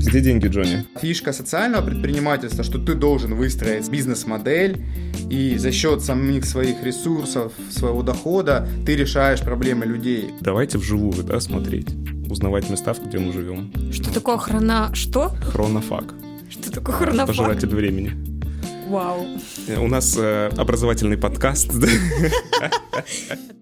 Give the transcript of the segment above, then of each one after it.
Где деньги, Джонни? Фишка социального предпринимательства, что ты должен выстроить бизнес-модель, и за счет самих своих ресурсов, своего дохода ты решаешь проблемы людей. Давайте вживую, да, смотреть, узнавать места, где мы живем. Что такое хрона... Что? Хронофаг. Что такое хронофаг? Пожиратель времени. Вау. У нас э, образовательный подкаст.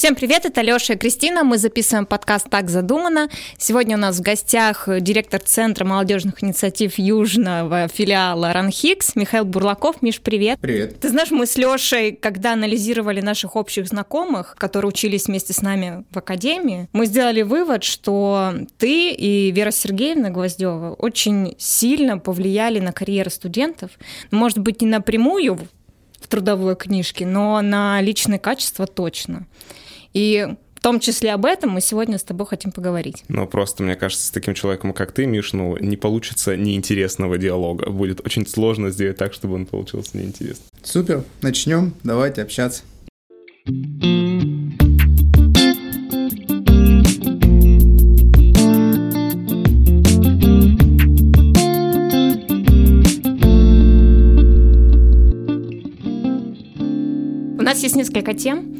Всем привет, это Леша и Кристина. Мы записываем подкаст «Так задумано». Сегодня у нас в гостях директор Центра молодежных инициатив Южного филиала РАНХИКС Михаил Бурлаков. Миш, привет. Привет. Ты знаешь, мы с Лешей, когда анализировали наших общих знакомых, которые учились вместе с нами в академии, мы сделали вывод, что ты и Вера Сергеевна Гвоздева очень сильно повлияли на карьеру студентов. Может быть, не напрямую в трудовой книжке, но на личные качества точно. И в том числе об этом мы сегодня с тобой хотим поговорить. Ну, просто, мне кажется, с таким человеком, как ты, Миш, ну, не получится неинтересного диалога. Будет очень сложно сделать так, чтобы он получился неинтересным. Супер, начнем, давайте общаться. У нас есть несколько тем,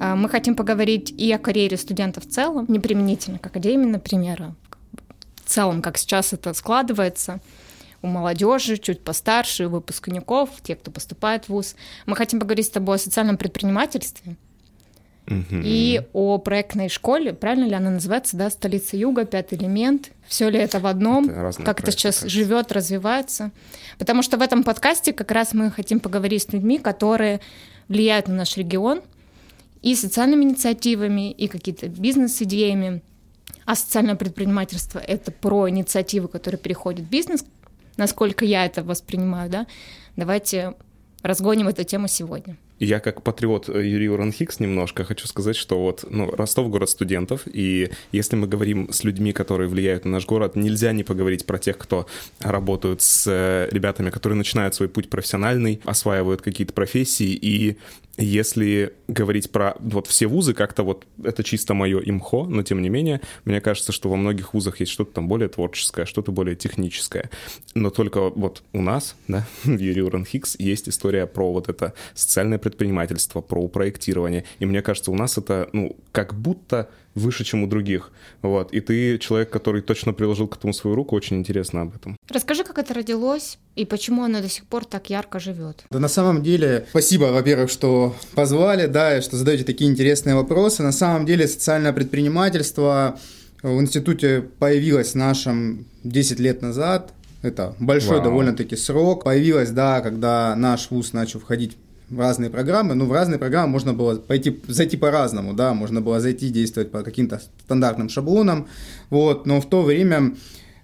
мы хотим поговорить и о карьере студентов в целом, не применительно к академии, например, а в целом, как сейчас это складывается у молодежи, чуть постарше, у выпускников, те, кто поступает в ВУЗ. Мы хотим поговорить с тобой о социальном предпринимательстве и о проектной школе, правильно ли она называется, да, столица Юга, пятый элемент. Все ли это в одном? Это как это сейчас кажется. живет, развивается? Потому что в этом подкасте как раз мы хотим поговорить с людьми, которые влияют на наш регион – и социальными инициативами, и какие-то бизнес-идеями. А социальное предпринимательство — это про инициативы, которые переходят в бизнес, насколько я это воспринимаю, да. Давайте разгоним эту тему сегодня. Я как патриот э, Юрий Уранхикс немножко хочу сказать, что вот ну, Ростов — город студентов, и если мы говорим с людьми, которые влияют на наш город, нельзя не поговорить про тех, кто работают с э, ребятами, которые начинают свой путь профессиональный, осваивают какие-то профессии, и если говорить про вот все вузы, как-то вот это чисто мое имхо, но тем не менее, мне кажется, что во многих вузах есть что-то там более творческое, что-то более техническое. Но только вот у нас, да, в Юрий Уранхикс есть история про вот это социальное предпринимательство, про проектирование. И мне кажется, у нас это, ну, как будто выше, чем у других. Вот. И ты человек, который точно приложил к этому свою руку, очень интересно об этом. Расскажи, как это родилось и почему оно до сих пор так ярко живет. Да на самом деле, спасибо, во-первых, что позвали, да, и что задаете такие интересные вопросы. На самом деле социальное предпринимательство в институте появилось в нашем 10 лет назад. Это большой Вау. довольно-таки срок. Появилось, да, когда наш вуз начал входить в разные программы. Ну, в разные программы можно было пойти, зайти по-разному, да, можно было зайти, действовать по каким-то стандартным шаблонам, вот, но в то время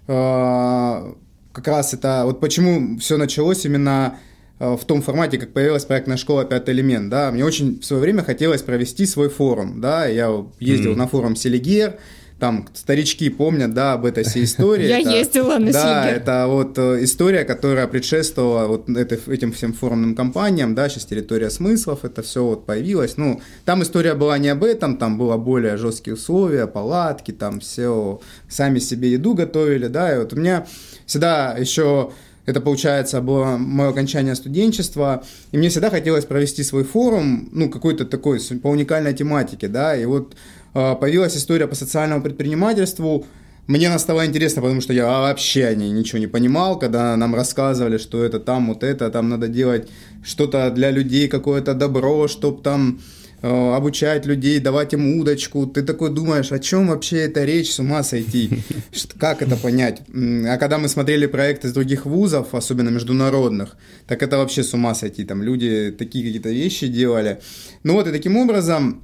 э, как раз это, вот почему все началось именно э, в том формате, как появилась проектная школа «Пятый элемент», да, мне очень в свое время хотелось провести свой форум, да, я ездил mm-hmm. на форум «Селигер», там старички помнят, да, об этой всей истории. Я ездила на Да, это вот э, история, которая предшествовала вот этим всем форумным компаниям, да, сейчас территория смыслов, это все вот появилось. Ну, там история была не об этом, там было более жесткие условия, палатки, там все, сами себе еду готовили, да, и вот у меня всегда еще это, получается, было мое окончание студенчества, и мне всегда хотелось провести свой форум, ну, какой-то такой, по уникальной тематике, да, и вот появилась история по социальному предпринимательству, мне она стала интересна, потому что я вообще о ней ничего не понимал, когда нам рассказывали, что это там, вот это, там надо делать что-то для людей, какое-то добро, чтобы там Э, обучать людей, давать им удочку. Ты такой думаешь, о чем вообще эта речь, с ума сойти? Как это понять? А когда мы смотрели проекты из других вузов, особенно международных, так это вообще с ума сойти. Там люди такие какие-то вещи делали. Ну вот и таким образом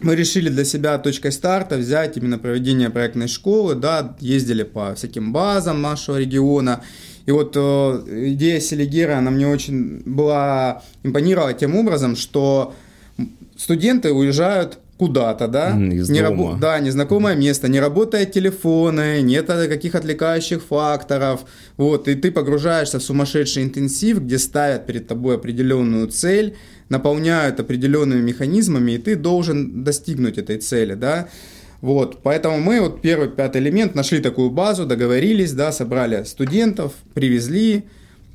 мы решили для себя точкой старта взять именно проведение проектной школы, да, ездили по всяким базам нашего региона, и вот э, идея Селигера, она мне очень была импонировала тем образом, что студенты уезжают куда-то, да, из не дома. да, незнакомое место, не работают телефоны, нет каких отвлекающих факторов, вот, и ты погружаешься в сумасшедший интенсив, где ставят перед тобой определенную цель, наполняют определенными механизмами, и ты должен достигнуть этой цели, да, вот, поэтому мы вот первый, пятый элемент нашли такую базу, договорились, да, собрали студентов, привезли,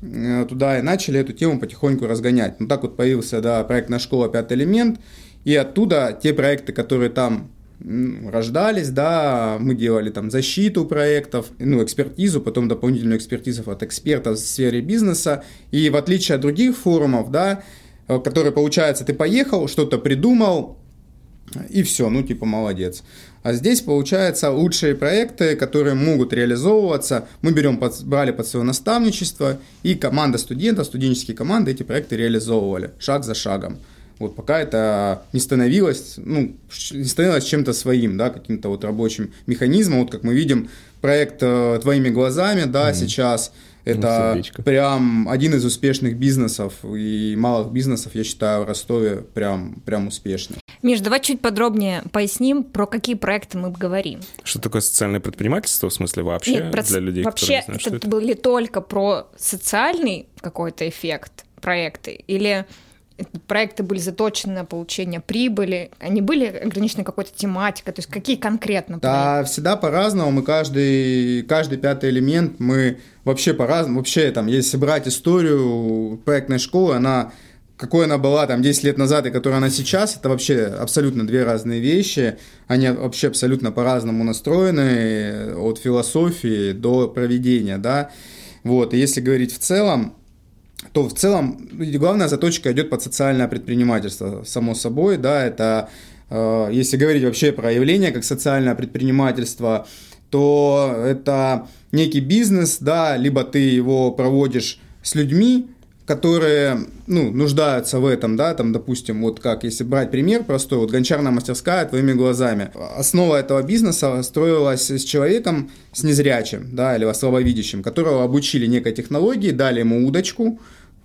э, туда и начали эту тему потихоньку разгонять. Ну, так вот появился, да, проектная школа. «Пятый элемент», и оттуда те проекты, которые там рождались, да, мы делали там защиту проектов, ну, экспертизу, потом дополнительную экспертизу от экспертов в сфере бизнеса, и в отличие от других форумов, да, э, которые, получается, ты поехал, что-то придумал, и все, ну, типа, молодец. А здесь, получается, лучшие проекты, которые могут реализовываться, мы берем, под, брали под свое наставничество, и команда студентов, студенческие команды эти проекты реализовывали шаг за шагом. Вот пока это не становилось, ну, не становилось чем-то своим, да, каким-то вот рабочим механизмом. Вот как мы видим, проект э, «Твоими глазами», да, mm-hmm. сейчас это Сердечко. прям один из успешных бизнесов и малых бизнесов, я считаю, в Ростове прям, прям успешный. Миш, давай чуть подробнее поясним, про какие проекты мы говорим. Что такое социальное предпринимательство, в смысле вообще Нет, про... для людей, вообще которые не знают, это, это были только про социальный какой-то эффект проекты или проекты были заточены на получение прибыли, они были ограничены какой-то тематикой, то есть какие конкретно проекты? Да, всегда по-разному, мы каждый, каждый пятый элемент, мы вообще по-разному, вообще там, если брать историю проектной школы, она какой она была там 10 лет назад и которая она сейчас, это вообще абсолютно две разные вещи. Они вообще абсолютно по-разному настроены, от философии до проведения, да. Вот, и если говорить в целом, то в целом главная заточка идет под социальное предпринимательство, само собой, да, это, э, если говорить вообще про явление как социальное предпринимательство, то это некий бизнес, да, либо ты его проводишь с людьми, которые, ну, нуждаются в этом, да, там, допустим, вот как, если брать пример простой, вот гончарная мастерская твоими глазами. Основа этого бизнеса строилась с человеком с незрячим, да, или слабовидящим, которого обучили некой технологии, дали ему удочку,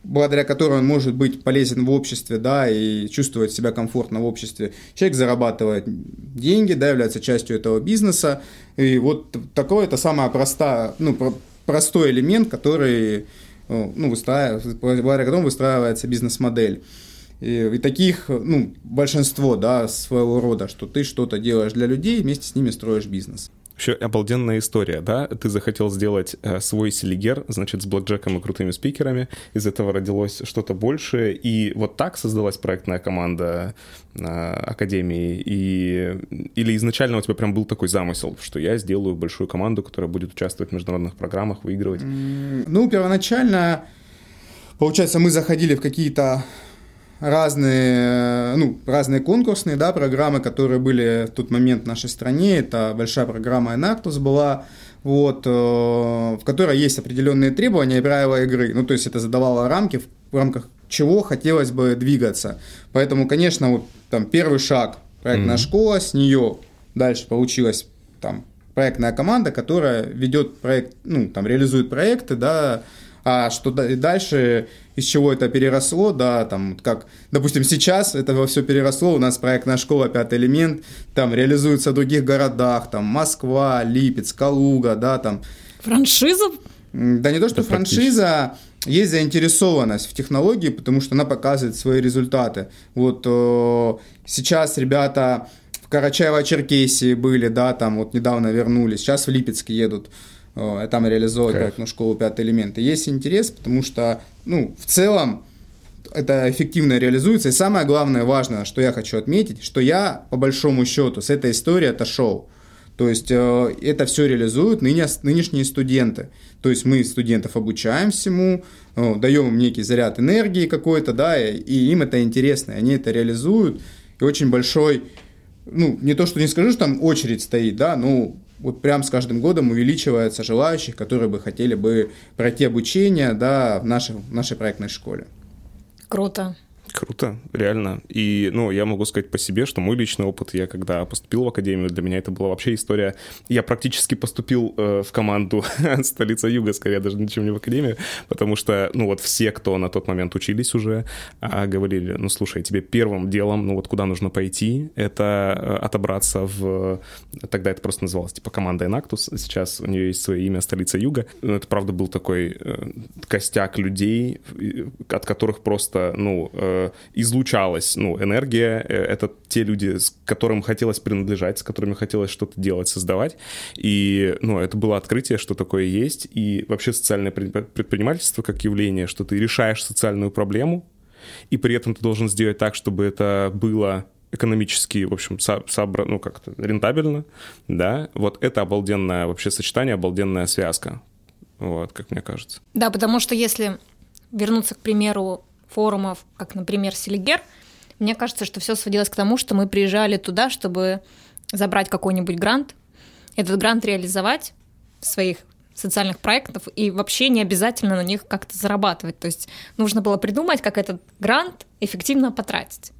благодаря которой он может быть полезен в обществе, да, и чувствовать себя комфортно в обществе. Человек зарабатывает деньги, да, является частью этого бизнеса, и вот такой это самая простая, ну, простой элемент, который ну, выстраивается, благодаря которому выстраивается бизнес-модель. И таких, ну, большинство, да, своего рода, что ты что-то делаешь для людей, вместе с ними строишь бизнес. Вообще обалденная история, да? Ты захотел сделать э, свой селигер, значит, с блэкджеком и крутыми спикерами. Из этого родилось что-то большее. И вот так создалась проектная команда э, Академии. И... Или изначально у тебя прям был такой замысел, что я сделаю большую команду, которая будет участвовать в международных программах, выигрывать? Ну, первоначально, получается, мы заходили в какие-то разные, ну, разные конкурсные да, программы, которые были в тот момент в нашей стране. Это большая программа Enactus была, вот, э, в которой есть определенные требования и правила игры. Ну, то есть это задавало рамки, в рамках чего хотелось бы двигаться. Поэтому, конечно, вот там первый шаг проектная mm-hmm. школа, с нее дальше получилась там проектная команда, которая ведет проект, ну, там, реализует проекты, да, а что дальше, из чего это переросло, да, там, как, допустим, сейчас это все переросло, у нас проектная школа «Пятый элемент», там, реализуется в других городах, там, Москва, Липецк, Калуга, да, там. Франшиза? Да не то, что франшиза, есть заинтересованность в технологии, потому что она показывает свои результаты. Вот э, сейчас ребята в Карачаево-Черкесии были, да, там вот недавно вернулись, сейчас в Липецк едут там реализовывать как ну, школу пятый элемент. И есть интерес, потому что, ну, в целом, это эффективно реализуется. И самое главное, важное, что я хочу отметить, что я, по большому счету, с этой историей отошел. То есть э, это все реализуют ныне, нынешние студенты. То есть мы студентов обучаем всему, э, даем им некий заряд энергии какой-то, да, и, и им это интересно, и они это реализуют. И очень большой, ну, не то, что не скажу, что там очередь стоит, да, ну, вот прям с каждым годом увеличивается желающих, которые бы хотели бы пройти обучение да, в, нашей, в нашей проектной школе. Круто. Круто, реально. И, ну, я могу сказать по себе, что мой личный опыт, я когда поступил в академию, для меня это была вообще история... Я практически поступил э, в команду столица Юга, скорее даже ничем не в академию, потому что, ну, вот все, кто на тот момент учились уже, э, говорили, ну, слушай, тебе первым делом, ну, вот куда нужно пойти, это э, отобраться в... Тогда это просто называлось, типа, команда Enactus, сейчас у нее есть свое имя «Столица Юга». Ну, это, правда, был такой э, костяк людей, от которых просто, ну, э, излучалась ну, энергия. Э, это те люди, с которым хотелось принадлежать, с которыми хотелось что-то делать, создавать. И ну, это было открытие, что такое есть. И вообще социальное предпринимательство как явление, что ты решаешь социальную проблему, и при этом ты должен сделать так, чтобы это было экономически, в общем, собра, ну, как-то рентабельно, да, вот это обалденное вообще сочетание, обалденная связка, вот, как мне кажется. Да, потому что если вернуться, к примеру, форумов, как, например, Селигер, мне кажется, что все сводилось к тому, что мы приезжали туда, чтобы забрать какой-нибудь грант, этот грант реализовать своих социальных проектов и вообще не обязательно на них как-то зарабатывать. То есть нужно было придумать, как этот грант эффективно потратить.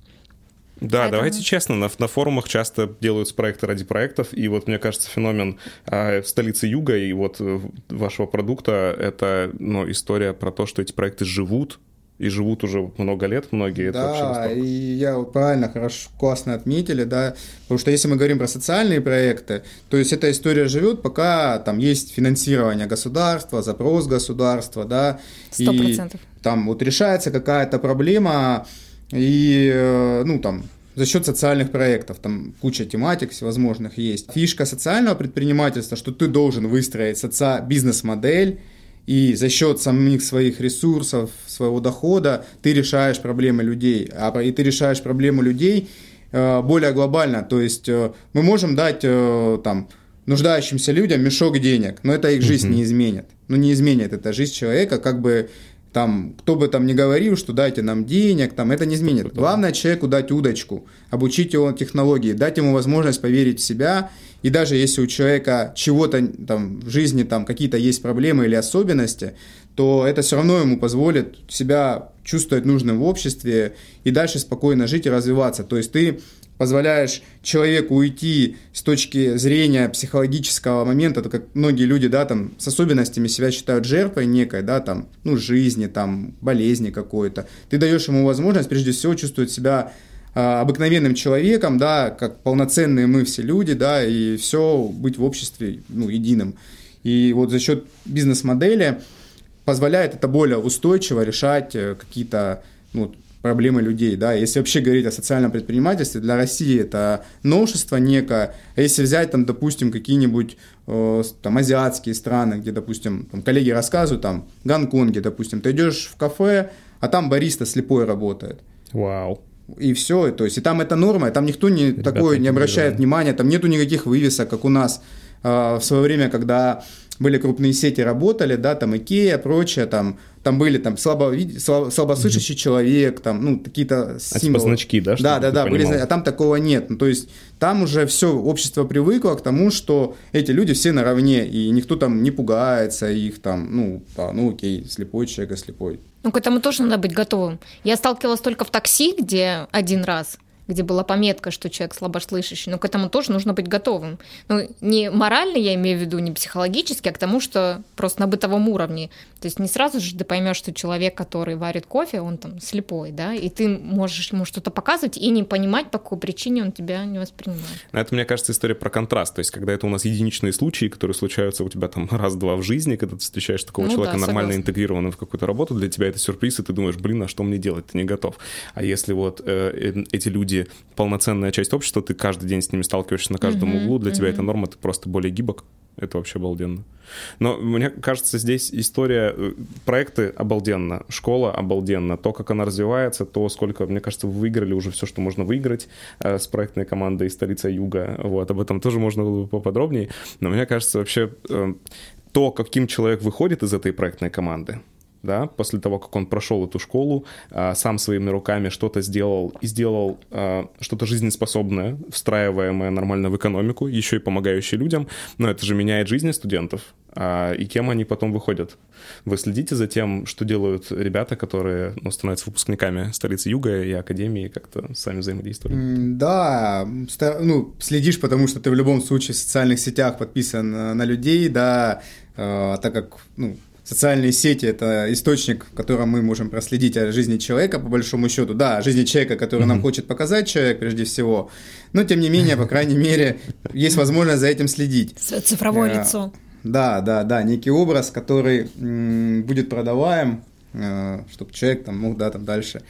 Да, Поэтому... давайте честно, на, на форумах часто делаются проекты ради проектов, и вот мне кажется феномен э, в столице Юга и вот э, вашего продукта — это ну, история про то, что эти проекты живут, и живут уже много лет многие. Да, и я правильно, хорошо, классно отметили, да, потому что если мы говорим про социальные проекты, то есть эта история живет, пока там есть финансирование государства, запрос государства, да, Сто процентов. Там вот решается какая-то проблема, и, э, ну, там, за счет социальных проектов. Там куча тематик всевозможных есть. Фишка социального предпринимательства, что ты должен выстроить соци... бизнес-модель, и за счет самих своих ресурсов, своего дохода ты решаешь проблемы людей. А и ты решаешь проблему людей э, более глобально. То есть э, мы можем дать э, там нуждающимся людям мешок денег, но это их жизнь uh-huh. не изменит. Ну, не изменит это жизнь человека, как бы там, кто бы там ни говорил, что дайте нам денег, там, это не изменит. Главное человеку дать удочку, обучить его технологии, дать ему возможность поверить в себя и даже если у человека чего-то там в жизни там какие-то есть проблемы или особенности, то это все равно ему позволит себя чувствовать нужным в обществе и дальше спокойно жить и развиваться. То есть ты позволяешь человеку уйти с точки зрения психологического момента, то как многие люди, да, там, с особенностями себя считают жертвой некой, да, там, ну, жизни, там, болезни какой-то. Ты даешь ему возможность, прежде всего, чувствовать себя а, обыкновенным человеком, да, как полноценные мы все люди, да, и все быть в обществе, ну, единым. И вот за счет бизнес-модели позволяет это более устойчиво решать э, какие-то ну, проблемы людей, да, если вообще говорить о социальном предпринимательстве, для России это новшество некое, а если взять там, допустим, какие-нибудь э, там азиатские страны, где, допустим, там, коллеги рассказывают, там, Гонконге, допустим, ты идешь в кафе, а там бариста слепой работает. Вау. И все, то есть и там это норма, там никто не Ребята такое не обращает внимания, там нету никаких вывесок, как у нас э, в свое время, когда были крупные сети, работали, да, там Икея, прочее, там, там были там слабо, слабо, слабослышащий mm-hmm. человек, там, ну, какие-то символы. А типа значки, да? Да, да, да, были, а там такого нет. Ну, то есть там уже все, общество привыкло к тому, что эти люди все наравне, и никто там не пугается их там, ну, да, ну, окей, слепой человек, а слепой. Ну, к этому тоже надо быть готовым. Я сталкивалась только в такси, где один раз где была пометка, что человек слабослышащий, но к этому тоже нужно быть готовым. Ну, не морально, я имею в виду, не психологически, а к тому, что просто на бытовом уровне. То есть не сразу же ты поймешь, что человек, который варит кофе, он там слепой, да, и ты можешь ему что-то показывать и не понимать, по какой причине он тебя не воспринимает. Это, мне кажется, история про контраст. То есть, когда это у нас единичные случаи, которые случаются у тебя там раз-два в жизни, когда ты встречаешь такого ну, человека да, нормально интегрированного в какую-то работу, для тебя это сюрприз, и ты думаешь, блин, а что мне делать? Ты не готов. А если вот э, э эти люди полноценная часть общества, ты каждый день с ними сталкиваешься на каждом углу, для тебя это норма, ты просто более гибок. Это вообще обалденно. Но мне кажется, здесь история, э, проекты обалденно, школа обалденно, то, как она развивается, то, сколько, мне кажется, вы выиграли уже все, что можно выиграть э, с проектной командой «Столица Юга». Вот, об этом тоже можно было бы поподробнее. Но мне кажется, вообще э, то, каким человек выходит из этой проектной команды, да, после того, как он прошел эту школу, а, сам своими руками что-то сделал и сделал а, что-то жизнеспособное, встраиваемое нормально в экономику, еще и помогающее людям, но это же меняет жизни студентов. а, и кем они потом выходят. Вы следите за тем, что делают ребята, которые ну, становятся выпускниками столицы Юга и Академии, как-то сами взаимодействуют? Да, ну, следишь, потому что ты в любом случае в социальных сетях подписан на людей, да, э, так как, ну, социальные сети – это источник, в котором мы можем проследить о жизни человека, по большому счету. Да, о жизни человека, который mm-hmm. нам хочет показать человек, прежде всего. Но, тем не менее, по крайней мере, есть возможность за этим следить. Цифровое э, лицо. Да, да, да, некий образ, который будет продаваем, э, чтобы человек там мог, да, там дальше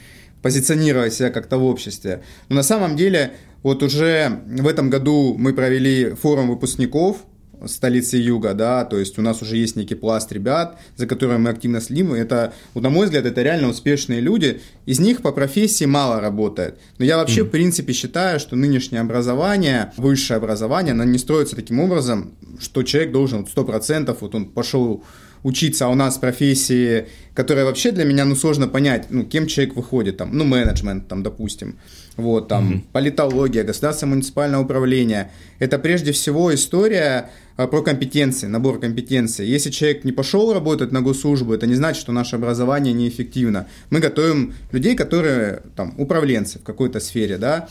позиционировать себя как-то в обществе. Но на самом деле, вот уже в этом году мы провели форум выпускников – столицы Юга, да, то есть у нас уже есть некий пласт ребят, за которыми мы активно следим, это, на мой взгляд, это реально успешные люди, из них по профессии мало работает. Но я вообще, mm. в принципе, считаю, что нынешнее образование, высшее образование, оно не строится таким образом, что человек должен 100%, вот он пошел учиться, а у нас профессии, которые вообще для меня, ну, сложно понять, ну, кем человек выходит, там, ну, менеджмент, там, допустим, вот, там, mm-hmm. политология, государственное муниципальное управление. Это прежде всего история про компетенции, набор компетенций. Если человек не пошел работать на госслужбу, это не значит, что наше образование неэффективно. Мы готовим людей, которые, там, управленцы в какой-то сфере, да,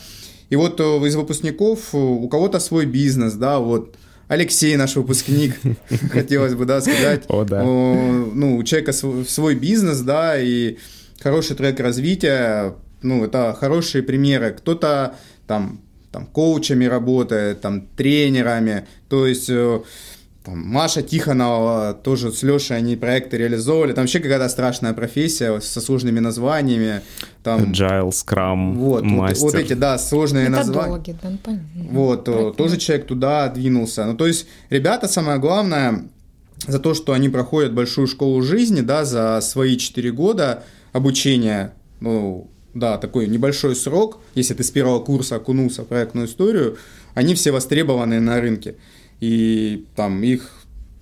и вот э, из выпускников э, у кого-то свой бизнес, да, вот, Алексей, наш выпускник, хотелось бы, да, сказать. О, да. Ну, у человека свой бизнес, да, и хороший трек развития, ну, это хорошие примеры. Кто-то там, там коучами работает, там тренерами, то есть э, там, Маша Тихонова тоже с Лешей они проекты реализовывали. Там вообще какая-то страшная профессия со сложными названиями. Там, Agile, Scrum, вот, мастер. Вот, вот эти, да, сложные названия. Да, ну, вот, Проективно. тоже человек туда двинулся. Ну, то есть, ребята, самое главное, за то, что они проходят большую школу жизни, да, за свои 4 года обучения, ну, да, такой небольшой срок, если ты с первого курса окунулся в проектную историю, они все востребованы на рынке. И там их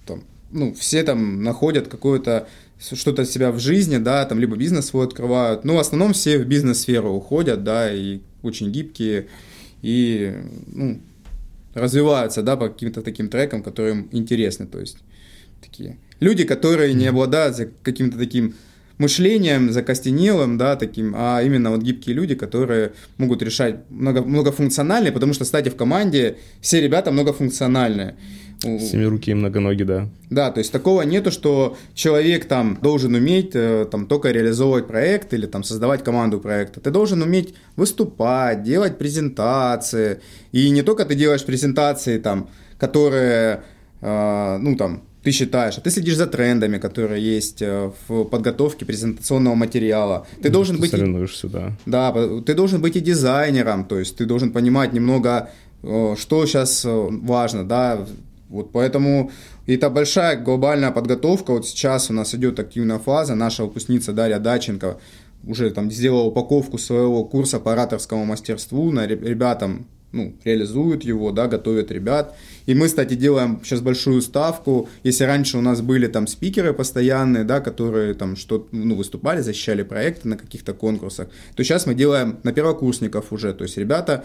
там, ну, все там находят какое-то что-то себя в жизни, да, там либо бизнес свой открывают, но в основном все в бизнес-сферу уходят, да, и очень гибкие, и, ну, развиваются, да, по каким-то таким трекам, которые им интересны, то есть такие люди, которые не обладают каким-то таким мышлением закостенелым, да, таким, а именно вот гибкие люди, которые могут решать много, многофункциональные, потому что, кстати, в команде все ребята многофункциональные. Семируки и многоногие, да. Да, то есть такого нету, что человек там должен уметь э, там только реализовывать проект или там создавать команду проекта. Ты должен уметь выступать, делать презентации. И не только ты делаешь презентации там, которые, э, ну там, ты считаешь, а ты следишь за трендами, которые есть э, в подготовке презентационного материала. Ты ну, должен ты быть... Соревнуешься, да. Да, ты должен быть и дизайнером, то есть ты должен понимать немного, э, что сейчас э, важно, да, вот поэтому это большая глобальная подготовка. Вот сейчас у нас идет активная фаза. Наша выпускница Дарья Даченко уже там сделала упаковку своего курса по ораторскому мастерству. На ребятам ну, реализуют его, да, готовят ребят. И мы, кстати, делаем сейчас большую ставку. Если раньше у нас были там спикеры постоянные, да, которые там что ну, выступали, защищали проекты на каких-то конкурсах, то сейчас мы делаем на первокурсников уже. То есть ребята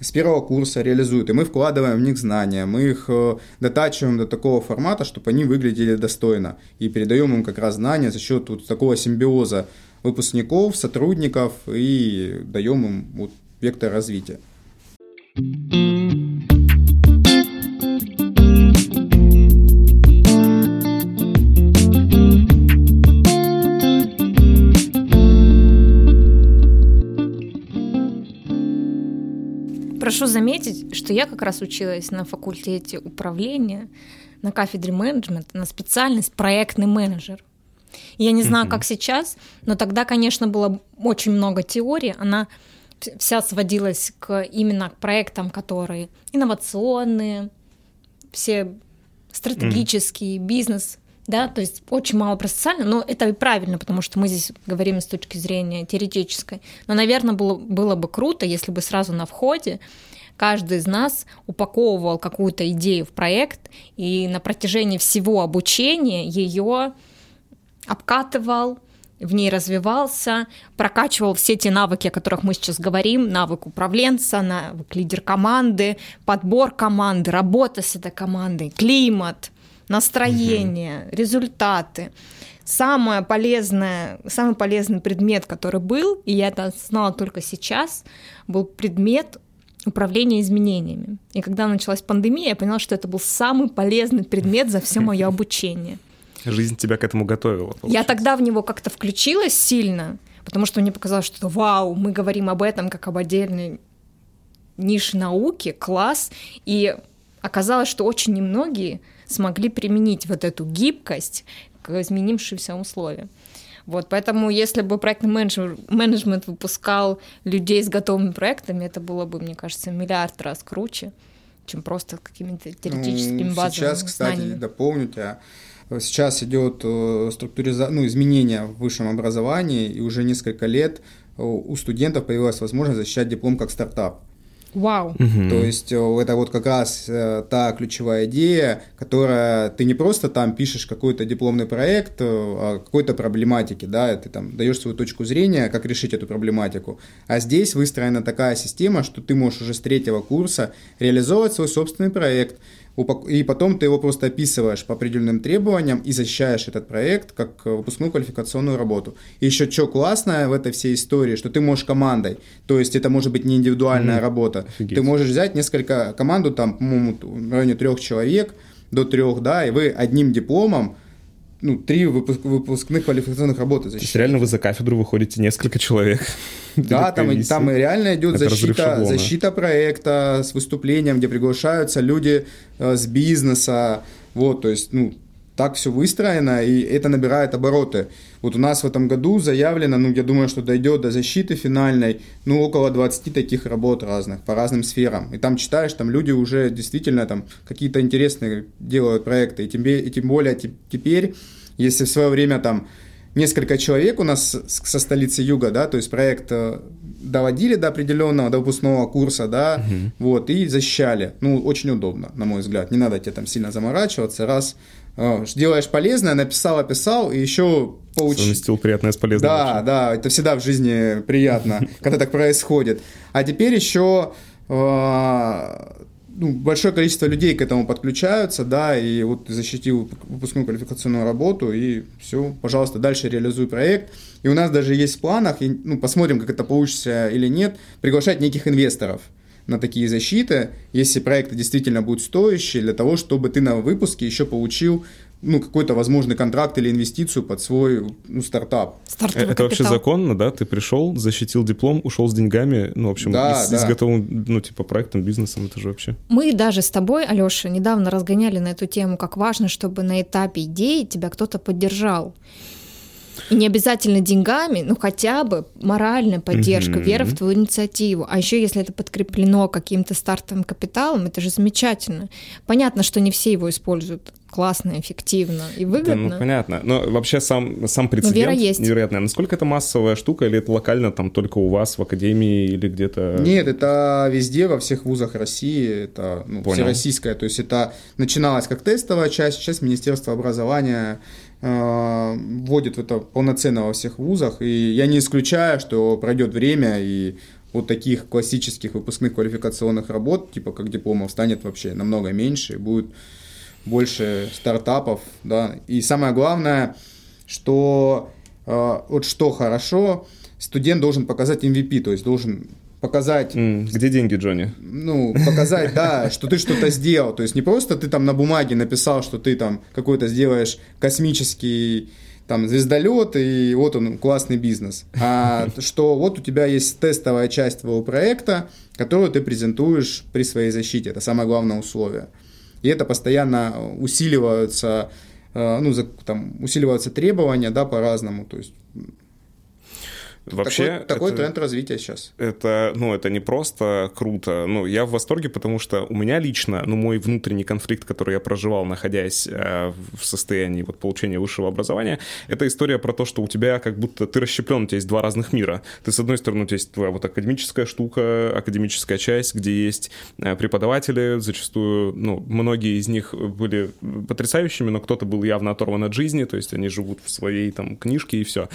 с первого курса реализуют, и мы вкладываем в них знания, мы их э, дотачиваем до такого формата, чтобы они выглядели достойно, и передаем им как раз знания за счет вот такого симбиоза выпускников, сотрудников, и даем им вот вектор развития. Прошу заметить, что я как раз училась на факультете управления, на кафедре менеджмента, на специальность проектный менеджер. Я не знаю, как сейчас, но тогда, конечно, было очень много теории. Она вся сводилась к именно к проектам, которые инновационные, все стратегические, mm. бизнес, да, то есть очень мало про социально, но это и правильно, потому что мы здесь говорим с точки зрения теоретической. Но, наверное, было, было бы круто, если бы сразу на входе каждый из нас упаковывал какую-то идею в проект и на протяжении всего обучения ее обкатывал, в ней развивался, прокачивал все те навыки, о которых мы сейчас говорим, навык управленца, навык лидер команды, подбор команды, работа с этой командой, климат, настроение, угу. результаты. Самое полезное, самый полезный предмет, который был, и я это знала только сейчас, был предмет управления изменениями. И когда началась пандемия, я поняла, что это был самый полезный предмет за все мое обучение. Жизнь тебя к этому готовила. Получается. Я тогда в него как-то включилась сильно, потому что мне показалось, что вау, мы говорим об этом как об отдельной нише науки, класс, и оказалось, что очень немногие смогли применить вот эту гибкость к изменившимся условиям. Вот, поэтому если бы проектный менеджер, менеджмент выпускал людей с готовыми проектами, это было бы, мне кажется, миллиард раз круче, чем просто какими-то теоретическими ну, базами. Сейчас, кстати, знаниями. дополню тебя. Сейчас идет э, структуриза... ну, изменения в высшем образовании, и уже несколько лет э, у студентов появилась возможность защищать диплом как стартап. Вау. Угу. То есть э, это вот как раз та ключевая идея, которая ты не просто там пишешь какой-то дипломный проект о какой-то проблематике, да, ты там даешь свою точку зрения, как решить эту проблематику, а здесь выстроена такая система, что ты можешь уже с третьего курса реализовывать свой собственный проект, и потом ты его просто описываешь по определенным требованиям и защищаешь этот проект как э, выпускную квалификационную работу. И еще что классное в этой всей истории, что ты можешь командой, то есть это может быть не индивидуальная mm, работа, офигеть. ты можешь взять несколько команду, там, по-моему, в районе трех человек, до трех, да, и вы одним дипломом ну, три выпуск, выпускных квалификационных работ защищаете. То есть реально вы за кафедру выходите несколько человек? Да, там, там реально идет защита, защита проекта с выступлением, где приглашаются люди э, с бизнеса, вот, то есть, ну, так все выстроено, и это набирает обороты. Вот у нас в этом году заявлено, ну, я думаю, что дойдет до защиты финальной, ну, около 20 таких работ разных, по разным сферам. И там читаешь, там люди уже действительно там какие-то интересные делают проекты. И тем, и тем более теперь, если в свое время там несколько человек у нас со столицы Юга, да, то есть проект э, доводили до определенного, до выпускного курса, да, угу. вот, и защищали. Ну, очень удобно, на мой взгляд. Не надо тебе там сильно заморачиваться, раз делаешь полезное, написал, описал, и еще получил. Совместил приятное с полезным. Да, вообще. да, это всегда в жизни приятно, когда так происходит. А теперь еще э, ну, большое количество людей к этому подключаются, да, и вот защитил выпускную квалификационную работу, и все, пожалуйста, дальше реализуй проект. И у нас даже есть в планах, и, ну, посмотрим, как это получится или нет, приглашать неких инвесторов на такие защиты, если проекты действительно будут стоящие, для того, чтобы ты на выпуске еще получил ну, какой-то возможный контракт или инвестицию под свой ну, стартап. Стартовый Это капитал. вообще законно, да? Ты пришел, защитил диплом, ушел с деньгами, ну, в общем, да, и, да. с готовым, ну, типа, проектом, бизнесом, это же вообще... Мы даже с тобой, Алёша, недавно разгоняли на эту тему, как важно, чтобы на этапе идеи тебя кто-то поддержал. И не обязательно деньгами, ну хотя бы моральная поддержка, mm-hmm. вера в твою инициативу. А еще если это подкреплено каким-то стартовым капиталом, это же замечательно. Понятно, что не все его используют классно, эффективно и выгодно. Да, ну, понятно. Но вообще сам, сам прецедент Но вера есть. невероятный. Насколько это массовая штука, или это локально там только у вас в академии или где-то? Нет, это везде, во всех вузах России. Это ну, всероссийская. То есть это начиналось как тестовая часть, сейчас Министерство образования э, вводит в это полноценно во всех вузах. И я не исключаю, что пройдет время и вот таких классических выпускных квалификационных работ, типа как дипломов, станет вообще намного меньше, будет больше стартапов, да. И самое главное, что э, вот что хорошо, студент должен показать MVP, то есть должен показать... Где деньги, Джонни? Ну, показать, да, что ты что-то сделал. То есть не просто ты там на бумаге написал, что ты там какой-то сделаешь космический там звездолет, и вот он, классный бизнес. А что вот у тебя есть тестовая часть твоего проекта, которую ты презентуешь при своей защите. Это самое главное условие. И это постоянно усиливаются, э, ну, там, усиливаются требования, да, по-разному. То есть Вообще, такой, такой это, тренд развития сейчас. Это, ну, это не просто круто. Ну, я в восторге, потому что у меня лично, ну, мой внутренний конфликт, который я проживал, находясь э, в состоянии вот получения высшего образования, это история про то, что у тебя как будто ты расщеплен, у тебя есть два разных мира. Ты, с одной стороны, у тебя есть твоя вот академическая штука, академическая часть, где есть э, преподаватели, зачастую, ну, многие из них были потрясающими, но кто-то был явно оторван от жизни, то есть они живут в своей там книжке и все.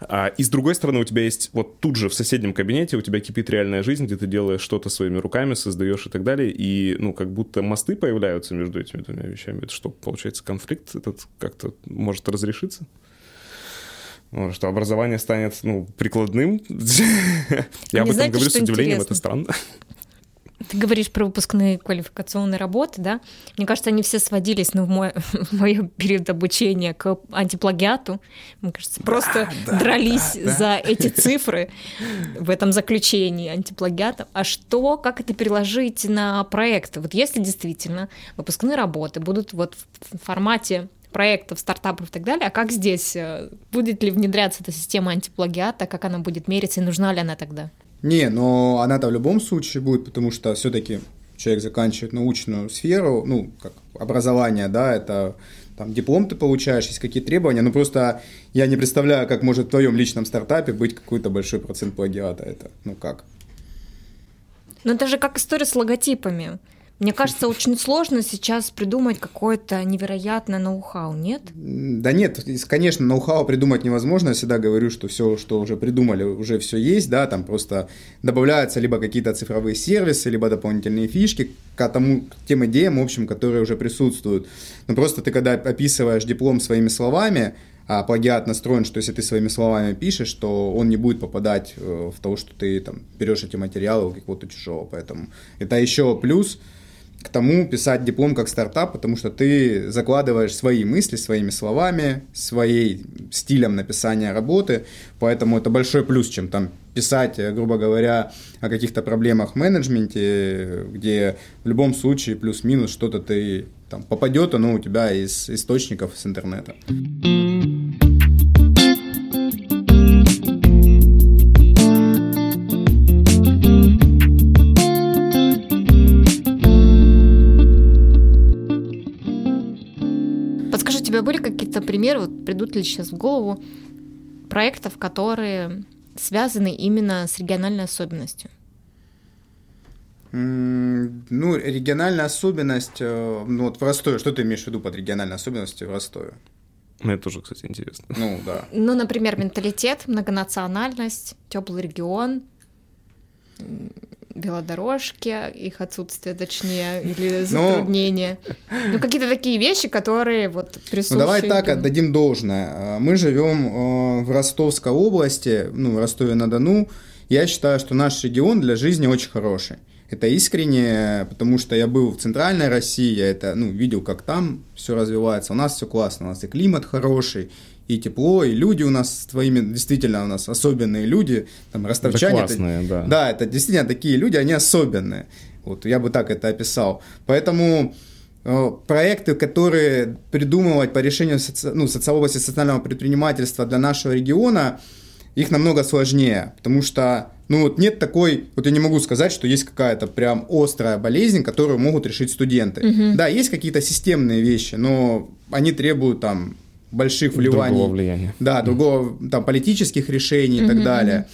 А, и с другой стороны, у тебя тебя есть вот тут же в соседнем кабинете, у тебя кипит реальная жизнь, где ты делаешь что-то своими руками, создаешь и так далее, и, ну, как будто мосты появляются между этими двумя вещами. Это что, получается, конфликт этот как-то может разрешиться? что образование станет ну, прикладным. Я об этом говорю с удивлением, это странно. Ты говоришь про выпускные квалификационные работы, да? Мне кажется, они все сводились, ну, в мой, в мой период обучения к антиплагиату. Мне кажется, просто да, дрались да, да. за эти цифры в этом заключении антиплагиата. А что, как это переложить на проекты? Вот если действительно выпускные работы будут вот в формате проектов, стартапов и так далее. А как здесь? Э, будет ли внедряться эта система антиплагиата? Как она будет мериться и нужна ли она тогда? Не, но она-то в любом случае будет, потому что все-таки человек заканчивает научную сферу, ну, как образование, да, это там диплом ты получаешь, есть какие требования, но просто я не представляю, как может в твоем личном стартапе быть какой-то большой процент плагиата, это, ну как? Ну это же как история с логотипами. Мне кажется, очень сложно сейчас придумать какое-то невероятное ноу-хау, нет? Да нет, конечно, ноу-хау придумать невозможно. Я всегда говорю, что все, что уже придумали, уже все есть, да, там просто добавляются либо какие-то цифровые сервисы, либо дополнительные фишки к, тому, к тем идеям, в общем, которые уже присутствуют. Но просто ты, когда описываешь диплом своими словами, а плагиат настроен, что если ты своими словами пишешь, то он не будет попадать э, в то, что ты там берешь эти материалы у какого-то чужого. Поэтому это еще плюс – к тому писать диплом как стартап, потому что ты закладываешь свои мысли своими словами, своей стилем написания работы, поэтому это большой плюс, чем там писать, грубо говоря, о каких-то проблемах в менеджменте, где в любом случае плюс-минус что-то ты там попадет, оно у тебя из источников с интернета. Тебя были какие-то примеры, вот придут ли сейчас в голову, проектов, которые связаны именно с региональной особенностью? Ну, региональная особенность, э, ну вот в Ростове, что ты имеешь в виду под региональной особенностью в Ростове? Ну, это тоже, кстати, интересно. Ну, да. Ну, например, менталитет, многонациональность, теплый регион, велодорожки, их отсутствие, точнее, или ну, затруднения. Ну, ну какие-то такие вещи, которые вот присутствуют. Ну, давай так, отдадим должное. А, мы живем э, в Ростовской области, ну, в Ростове-на-Дону. Я считаю, что наш регион для жизни очень хороший. Это искренне, потому что я был в центральной России, я это, ну, видел, как там все развивается. У нас все классно, у нас и климат хороший, и тепло, и люди у нас с твоими, действительно, у нас особенные люди, там, ростовчане. Это классные, это, да. Да, это действительно такие люди, они особенные. Вот, я бы так это описал. Поэтому э, проекты, которые придумывать по решению соци... ну, социологии социального предпринимательства для нашего региона, их намного сложнее, потому что ну вот нет такой, вот я не могу сказать, что есть какая-то прям острая болезнь, которую могут решить студенты. Угу. Да, есть какие-то системные вещи, но они требуют там больших вливаний. Другого влияния. Да, другого, там, политических решений и так далее.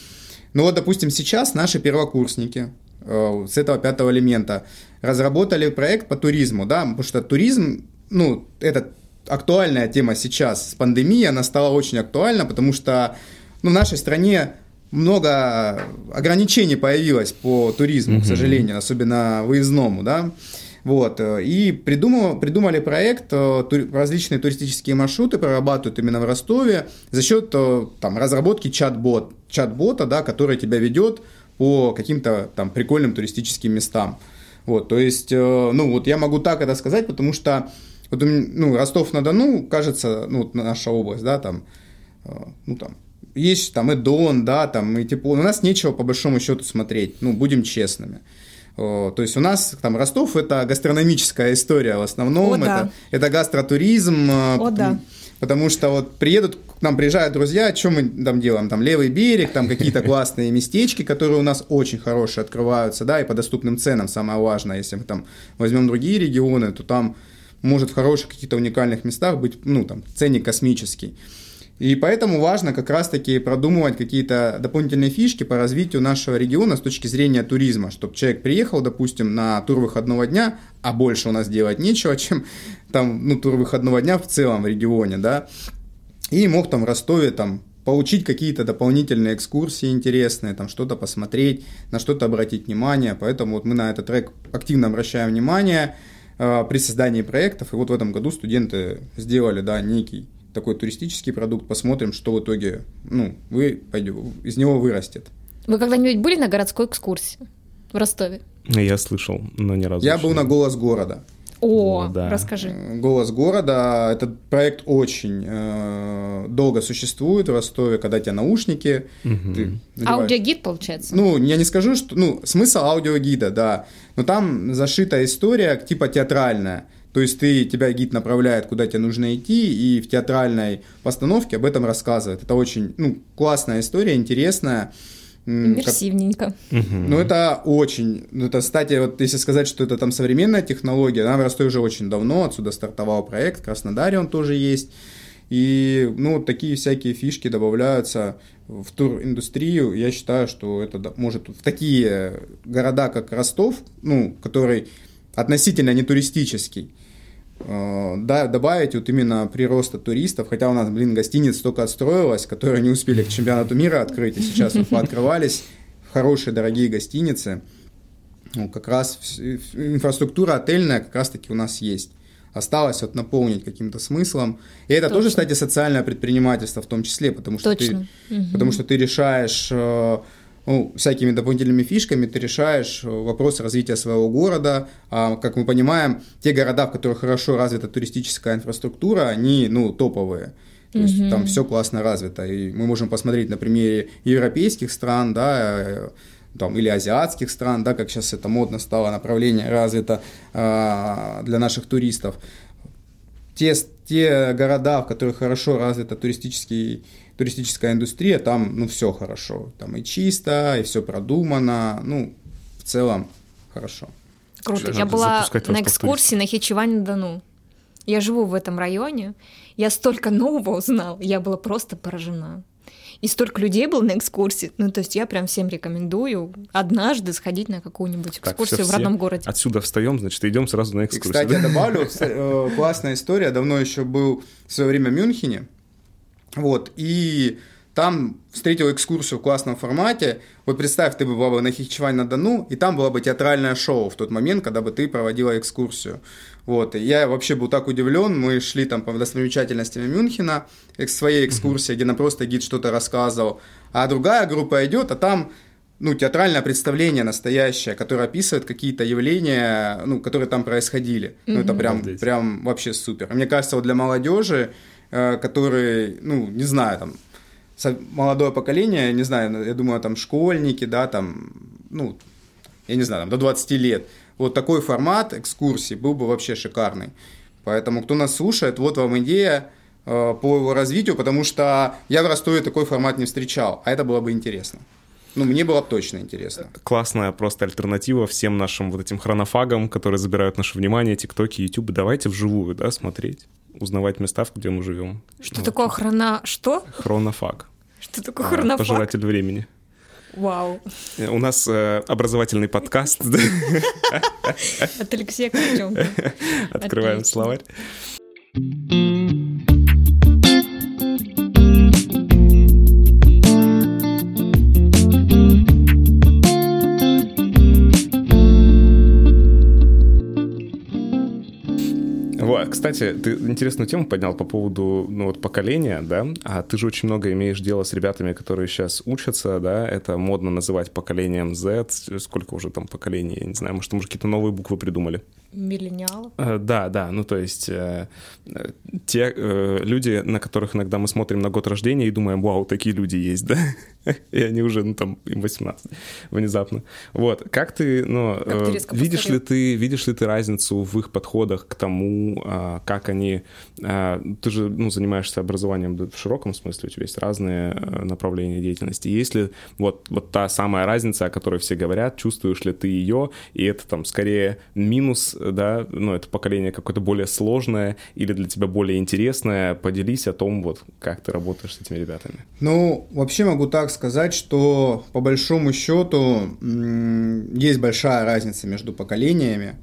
Ну вот, допустим, сейчас наши первокурсники э, с этого пятого элемента разработали проект по туризму, да, потому что туризм, ну, это актуальная тема сейчас с пандемией, она стала очень актуальна, потому что ну, в нашей стране много ограничений появилось по туризму, mm-hmm. к сожалению, особенно выездному, да. Вот. Э, и придумал, придумали проект, э, различные туристические маршруты прорабатывают именно в Ростове за счет э, там, разработки чат-бот, чат-бота, да, который тебя ведет по каким-то там прикольным туристическим местам. Вот, то есть, ну, вот я могу так это сказать, потому что вот, ну, Ростов-на-Дону, кажется, ну, наша область, да, там, ну, там, есть там и Дон, да, там, и тепло. У нас нечего по большому счету смотреть, ну, будем честными. То есть у нас там Ростов это гастрономическая история в основном, О, да. это, это гастротуризм. Э, О, да. Потому что вот приедут, к нам приезжают друзья, что мы там делаем? Там левый берег, там какие-то классные местечки, которые у нас очень хорошие открываются, да, и по доступным ценам, самое важное. Если мы там возьмем другие регионы, то там может в хороших каких-то уникальных местах быть, ну, там, ценник космический. И поэтому важно как раз-таки продумывать какие-то дополнительные фишки по развитию нашего региона с точки зрения туризма, чтобы человек приехал, допустим, на тур выходного дня, а больше у нас делать нечего, чем там, ну, тур выходного дня в целом в регионе, да, и мог там в Ростове там получить какие-то дополнительные экскурсии интересные, там что-то посмотреть, на что-то обратить внимание. Поэтому вот мы на этот трек активно обращаем внимание э, при создании проектов. И вот в этом году студенты сделали, да, некий такой туристический продукт. Посмотрим, что в итоге, ну, вы пойдете, из него вырастет. Вы когда-нибудь были на городской экскурсии в Ростове? Я слышал, но ни разу. Я был на «Голос города». О, да. расскажи. «Голос города» — этот проект очень э, долго существует в Ростове, когда у тебя наушники. Угу. Аудиогид, получается? Ну, я не скажу, что... Ну, смысл аудиогида, да. Но там зашита история типа театральная. То есть ты, тебя гид направляет, куда тебе нужно идти, и в театральной постановке об этом рассказывает. Это очень ну, классная история, интересная. Иммерсивненько. Как... Ну, это очень... Ну, это, кстати, вот если сказать, что это там современная технология, она в Ростове уже очень давно, отсюда стартовал проект, в Краснодаре он тоже есть. И, ну, вот такие всякие фишки добавляются в туриндустрию. Я считаю, что это может в такие города, как Ростов, ну, который относительно не туристический, да, добавить вот именно прироста туристов, хотя у нас, блин, гостиниц только отстроилась, которые не успели к чемпионату мира открыть, и сейчас вот пооткрывались хорошие, дорогие гостиницы. Ну, как раз инфраструктура отельная как раз-таки у нас есть. Осталось вот наполнить каким-то смыслом. И это Точно. тоже, кстати, социальное предпринимательство в том числе, потому что, Точно. ты, угу. потому что ты решаешь э, ну, всякими дополнительными фишками ты решаешь э, вопрос развития своего города. А, как мы понимаем, те города, в которых хорошо развита туристическая инфраструктура, они, ну, топовые. То есть mm там все классно развито. И мы можем посмотреть на примере европейских стран, да, э, там, или азиатских стран, да, как сейчас это модно стало, направление развито э, для наших туристов. Те, те города, в которых хорошо развита туристический туристическая индустрия, там, ну, все хорошо. Там и чисто, и все продумано, ну, в целом хорошо. Круто. Я была на экскурсии на Хичевань-на-Дону. Я живу в этом районе. Я столько нового узнала. Я была просто поражена. И столько людей было на экскурсии. Ну, то есть я прям всем рекомендую однажды сходить на какую-нибудь экскурсию так, все, в родном городе. Отсюда встаем, значит, идем сразу на экскурсию. И, кстати, я добавлю, э, классная история. Давно еще был в свое время в Мюнхене. Вот, и там встретил экскурсию в классном формате. Вот представь, ты бы была бы на Хичевань-на-Дону, и там было бы театральное шоу в тот момент, когда бы ты проводила экскурсию. Вот, и я вообще был так удивлен, мы шли там по достопримечательностям Мюнхена, к своей экскурсии, где нам просто гид что-то рассказывал, а другая группа идет, а там ну, театральное представление настоящее, которое описывает какие-то явления, ну, которые там происходили. Ну, это прям, прям вообще супер. Мне кажется, вот для молодежи Э, которые, ну, не знаю, там, молодое поколение, не знаю, я думаю, там, школьники, да, там, ну, я не знаю, там, до 20 лет. Вот такой формат экскурсии был бы вообще шикарный. Поэтому, кто нас слушает, вот вам идея э, по его развитию, потому что я в Ростове такой формат не встречал, а это было бы интересно. Ну, мне было бы точно интересно. Классная просто альтернатива всем нашим вот этим хронофагам, которые забирают наше внимание, тиктоки, ютубы. Давайте вживую, да, смотреть узнавать места, где мы живем. Что вот. такое хрона... Что? Хронофаг. Что такое хронофаг? Пожиратель времени. Вау. У нас э, образовательный подкаст. От Алексея. Открываем словарь. Кстати, ты интересную тему поднял по поводу ну, вот, поколения, да, а ты же очень много имеешь дело с ребятами, которые сейчас учатся, да, это модно называть поколением Z, сколько уже там поколений, я не знаю, может, может какие-то новые буквы придумали? Миллениалов? Э, да, да, ну то есть э, те э, люди, на которых иногда мы смотрим на год рождения и думаем, вау, такие люди есть, да, и они уже, ну там, им 18 внезапно. Вот, как ты, ну, как ты видишь ли ты, видишь ли ты разницу в их подходах к тому, а, как они, а, ты же, ну, занимаешься образованием в широком смысле, у тебя есть разные направления деятельности, есть ли вот, вот та самая разница, о которой все говорят, чувствуешь ли ты ее, и это там скорее минус да, ну, это поколение какое-то более сложное или для тебя более интересное, поделись о том, вот, как ты работаешь с этими ребятами. Ну, вообще могу так сказать, что по большому счету есть большая разница между поколениями.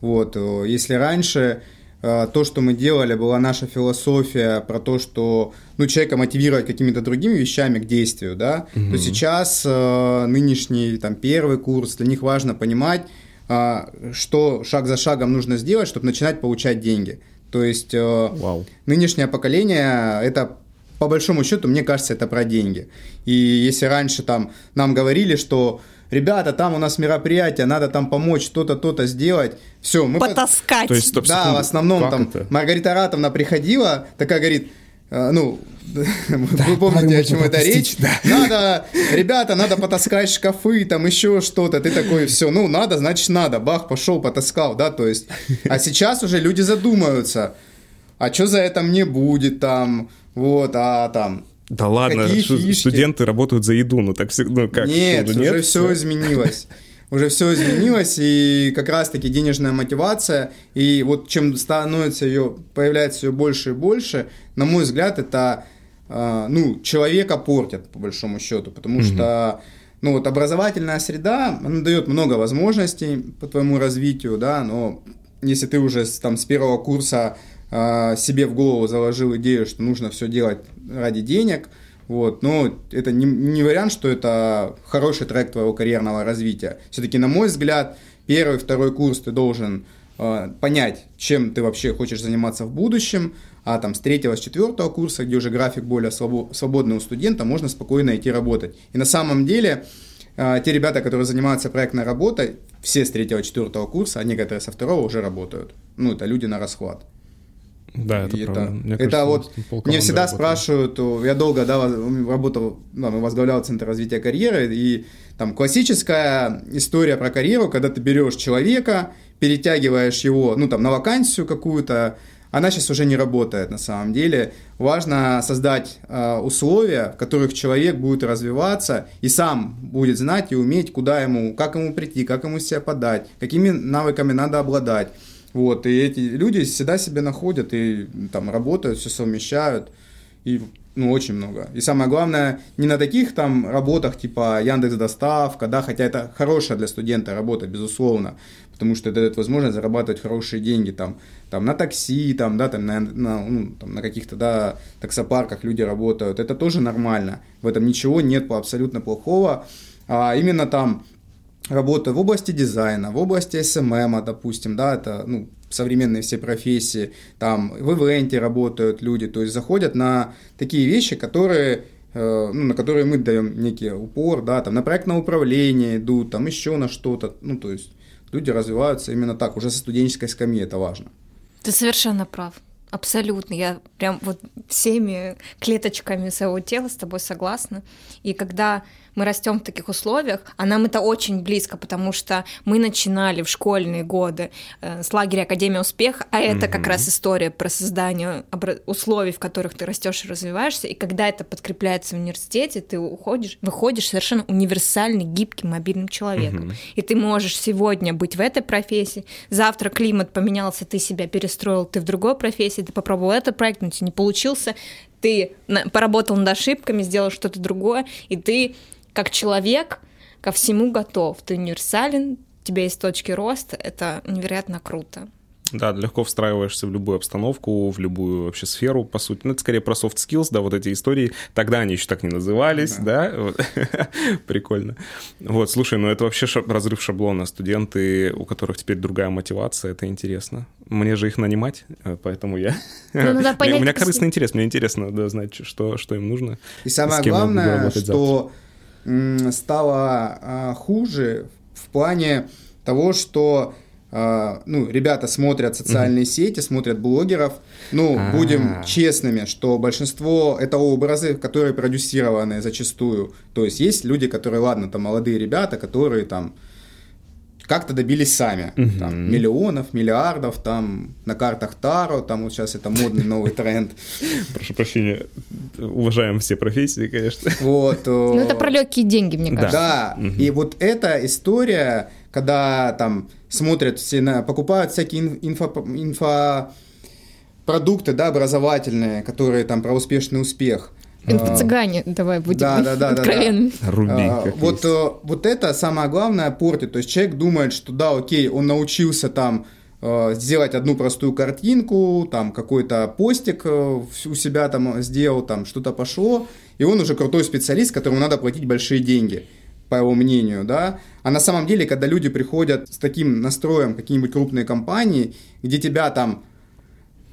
Вот, э, если раньше э, то, что мы делали, была наша философия про то, что ну, человека мотивировать какими-то другими вещами к действию, да, угу. то сейчас э, нынешний там первый курс, для них важно понимать, что шаг за шагом нужно сделать, чтобы начинать получать деньги. То есть э, нынешнее поколение это по большому счету, мне кажется, это про деньги. И если раньше там нам говорили, что ребята, там у нас мероприятие, надо там помочь, то-то, то-то сделать. Все, мы... Потаскать. По... То есть, стоп, да, в основном как там это? Маргарита Ратовна приходила, такая говорит, э, ну, вы помните, о чем это речь? Да. Надо, ребята, надо потаскать шкафы, там еще что-то. Ты такой, все, ну, надо, значит, надо. Бах, пошел, потаскал, да, то есть. А сейчас уже люди задумаются, а что за это мне будет там, вот, а там да ладно, Какие студенты работают за еду, ну так всегда, ну как? Нет, ну, нет уже все изменилось. Уже все изменилось, и как раз-таки денежная мотивация, и вот чем становится ее, появляется ее больше и больше, на мой взгляд, это, а, ну, человека портят, по большому счету, потому угу. что, ну, вот образовательная среда, она дает много возможностей по твоему развитию, да, но если ты уже там с первого курса а, себе в голову заложил идею, что нужно все делать ради денег, вот, но это не, не вариант, что это хороший трек твоего карьерного развития. Все-таки, на мой взгляд, первый, второй курс ты должен э, понять, чем ты вообще хочешь заниматься в будущем, а там с третьего, с четвертого курса, где уже график более свободный у студента, можно спокойно идти работать. И на самом деле э, те ребята, которые занимаются проектной работой, все с третьего, четвертого курса, а некоторые со второго уже работают. Ну, это люди на расхват. Да, это и правда. Это, мне, кажется, это вот мне всегда работает. спрашивают, я долго да, работал, да, возглавлял Центр развития карьеры, и там классическая история про карьеру, когда ты берешь человека, перетягиваешь его, ну там на вакансию какую-то, она сейчас уже не работает на самом деле. Важно создать э, условия, в которых человек будет развиваться и сам будет знать и уметь, куда ему, как ему прийти, как ему себя подать, какими навыками надо обладать. Вот, и эти люди всегда себе находят и там работают, все совмещают. И ну, очень много. И самое главное, не на таких там работах типа Яндекс Доставка, да, хотя это хорошая для студента работа, безусловно, потому что это дает возможность зарабатывать хорошие деньги там, там на такси, там, да, там на, на, ну, там, на каких-то, да, таксопарках люди работают. Это тоже нормально. В этом ничего нет абсолютно плохого. А именно там работа в области дизайна, в области SMM, допустим, да, это ну, современные все профессии, там в ивенте работают люди, то есть заходят на такие вещи, которые э, ну, на которые мы даем некий упор, да, там на проектное управление идут, там еще на что-то, ну, то есть люди развиваются именно так, уже со студенческой скамьи это важно. Ты совершенно прав. Абсолютно. Я прям вот всеми клеточками своего тела с тобой согласна. И когда мы растем в таких условиях, а нам это очень близко, потому что мы начинали в школьные годы э, с лагеря Академия успеха, а это mm-hmm. как раз история про создание условий, в которых ты растешь и развиваешься, и когда это подкрепляется в университете, ты уходишь, выходишь совершенно универсальный, гибким, мобильным человеком. Mm-hmm. И ты можешь сегодня быть в этой профессии, завтра климат поменялся, ты себя перестроил, ты в другой профессии, ты попробовал этот проект, но тебе не получился, ты поработал над ошибками, сделал что-то другое, и ты как человек ко всему готов. Ты универсален, у тебя есть точки роста, это невероятно круто. Да, легко встраиваешься в любую обстановку, в любую вообще сферу, по сути. Ну, это скорее про soft skills, да, вот эти истории. Тогда они еще так не назывались, да, да? прикольно. Вот, слушай, ну это вообще разрыв шаблона. Студенты, у которых теперь другая мотивация, это интересно. Мне же их нанимать, э, поэтому я... Ну, понять, у меня корыстный интерес, мне интересно да, знать, что, что им нужно. И самое главное, что стало а, хуже в плане того, что а, ну, ребята смотрят социальные mm-hmm. сети, смотрят блогеров. Ну, А-а-а. будем честными, что большинство это образы, которые продюсированы зачастую. То есть есть люди, которые, ладно, там молодые ребята, которые там как-то добились сами. Угу. Там, миллионов, миллиардов, там на картах Таро, там вот сейчас это модный новый тренд. Прошу прощения, уважаем все профессии, конечно. Вот. Ну это про легкие деньги, мне кажется. Да, и вот эта история, когда там смотрят все, на, покупают всякие инфо, инфо продукты, да, образовательные, которые там про успешный успех. Инфо-цыгане, давай будем да, да, да, откровенными. Да, да. Руби, а, вот. Э, вот это самое главное портит. То есть человек думает, что да, окей, он научился там э, сделать одну простую картинку, там какой-то постик э, у себя там сделал, там что-то пошло, и он уже крутой специалист, которому надо платить большие деньги по его мнению, да, а на самом деле, когда люди приходят с таким настроем, какие-нибудь крупные компании, где тебя там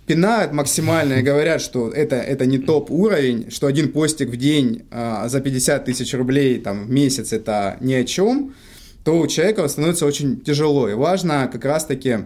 пинают максимально и говорят, что это, это не топ-уровень, что один постик в день а, за 50 тысяч рублей там, в месяц это ни о чем, то у человека становится очень тяжело. И важно как раз-таки,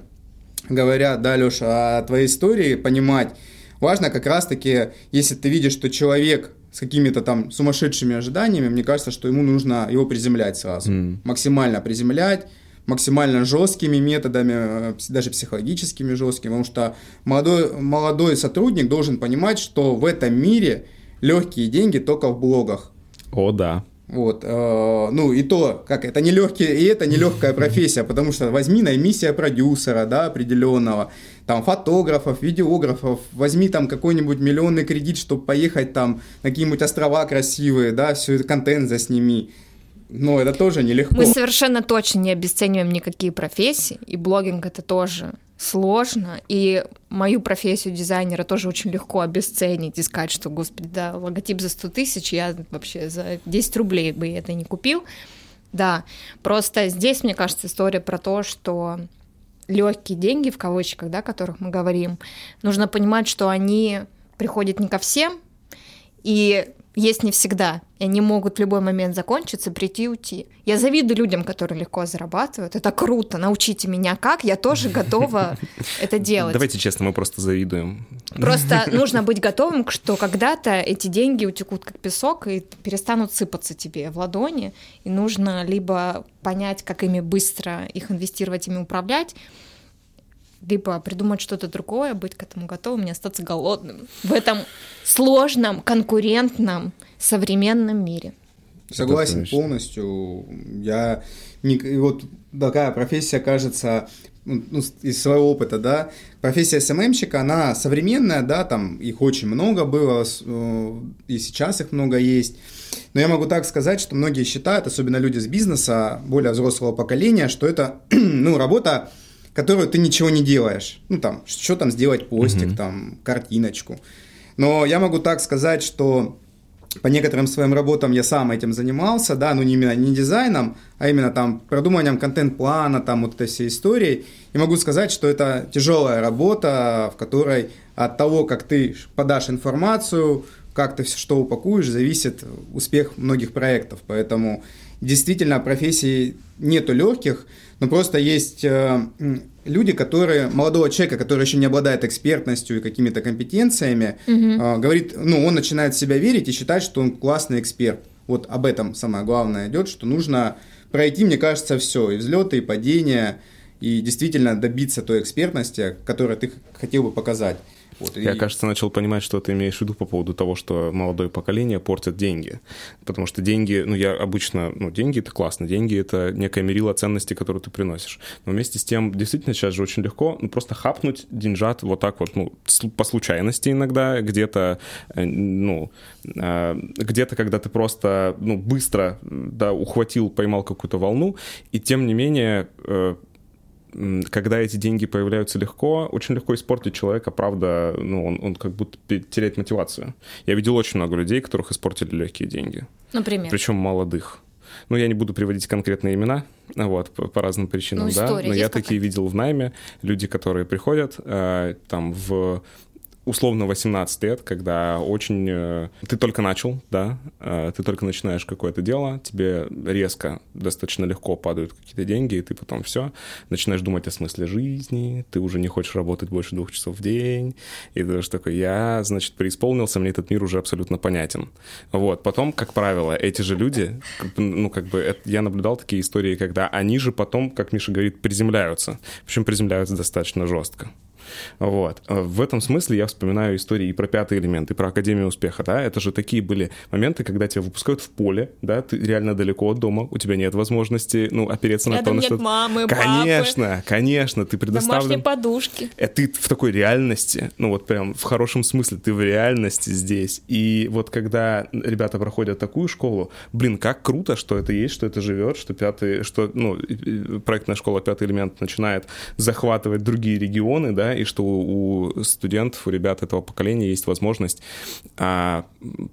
говоря, да, Леша, о твоей истории, понимать, важно как раз-таки, если ты видишь, что человек с какими-то там сумасшедшими ожиданиями, мне кажется, что ему нужно его приземлять сразу. Mm. Максимально приземлять, максимально жесткими методами, э, даже психологическими жесткими, потому что молодой, молодой сотрудник должен понимать, что в этом мире легкие деньги только в блогах. О, да. Вот, э, ну и то, как это не легкие, и это не легкая профессия, потому что возьми на эмиссия продюсера, да, определенного, там фотографов, видеографов, возьми там какой-нибудь миллионный кредит, чтобы поехать там на какие-нибудь острова красивые, да, все это контент засними. Но это тоже нелегко. Мы совершенно точно не обесцениваем никакие профессии, и блогинг это тоже сложно, и мою профессию дизайнера тоже очень легко обесценить и сказать, что, господи, да, логотип за 100 тысяч, я вообще за 10 рублей бы это не купил. Да, просто здесь, мне кажется, история про то, что легкие деньги, в кавычках, да, о которых мы говорим, нужно понимать, что они приходят не ко всем, и есть не всегда. И они могут в любой момент закончиться, прийти и уйти. Я завидую людям, которые легко зарабатывают. Это круто. Научите меня как. Я тоже готова это делать. Давайте честно, мы просто завидуем. Просто нужно быть готовым, что когда-то эти деньги утекут как песок и перестанут сыпаться тебе в ладони. И нужно либо понять, как ими быстро их инвестировать, ими управлять, либо придумать что-то другое, быть к этому готовым, не остаться голодным в этом сложном, конкурентном, современном мире. Согласен полностью. Я не, вот такая профессия кажется ну, ну из своего опыта, да, профессия СММщика, она современная, да, там их очень много было, э, и сейчас их много есть. Но я могу так сказать, что многие считают, особенно люди с бизнеса, более взрослого поколения, что это, ну, работа которую ты ничего не делаешь. Ну, там, что там сделать, постик, mm там, картиночку. Но я могу так сказать, что по некоторым своим работам я сам этим занимался, да, ну не именно не дизайном, а именно там продумыванием контент-плана, там вот этой всей истории. И могу сказать, что это тяжелая работа, в которой от того, как ты подашь информацию, как ты все что упакуешь, зависит успех многих проектов. Поэтому действительно профессии нету легких, но просто есть э, люди, которые, молодого человека, который еще не обладает экспертностью и какими-то компетенциями, угу. говорит, ну, он начинает в себя верить и считать, что он классный эксперт. Вот об этом самое главное идет, что нужно пройти, мне кажется, все, и взлеты, и падения, и действительно добиться той экспертности, которую ты хотел бы показать. Вот, Я, и... кажется, начал понимать, что ты имеешь в виду по поводу того, что молодое поколение портит деньги. Потому что деньги, ну, я обычно, ну, деньги — это классно, деньги — это некая мерила ценности, которую ты приносишь. Но вместе с тем, действительно, сейчас же очень легко ну, просто хапнуть деньжат вот так вот, ну, по случайности иногда, где-то, э, ну, э, где-то, когда ты просто, ну, быстро, да, ухватил, поймал какую-то волну, и тем не менее э, когда эти деньги появляются легко, очень легко испортить человека, правда, ну, он, он как будто теряет мотивацию. Я видел очень много людей, которых испортили легкие деньги. Например? Причем молодых. Ну, я не буду приводить конкретные имена, вот, по, по разным причинам, ну, да, но я такие видел в найме, люди, которые приходят э, там в условно 18 лет, когда очень... Э, ты только начал, да, э, ты только начинаешь какое-то дело, тебе резко, достаточно легко падают какие-то деньги, и ты потом все, начинаешь думать о смысле жизни, ты уже не хочешь работать больше двух часов в день, и ты даже такой, я, значит, преисполнился, мне этот мир уже абсолютно понятен. Вот, потом, как правило, эти же люди, ну, как бы, это, я наблюдал такие истории, когда они же потом, как Миша говорит, приземляются, причем приземляются достаточно жестко. Вот. В этом смысле я вспоминаю истории и про пятый элемент, и про Академию успеха, да, это же такие были моменты, когда тебя выпускают в поле, да, ты реально далеко от дома, у тебя нет возможности, ну, опереться Рядом на то, на что... мамы, Конечно, папы, конечно, ты предоставлен... Домашние подушки. Э, ты в такой реальности, ну, вот прям в хорошем смысле, ты в реальности здесь. И вот когда ребята проходят такую школу, блин, как круто, что это есть, что это живет, что пятый, что, ну, проектная школа «Пятый элемент» начинает захватывать другие регионы, да, и что у студентов, у ребят этого поколения есть возможность а,